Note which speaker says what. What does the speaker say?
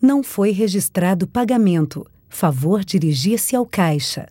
Speaker 1: Não foi registrado pagamento. Favor dirigir-se ao caixa.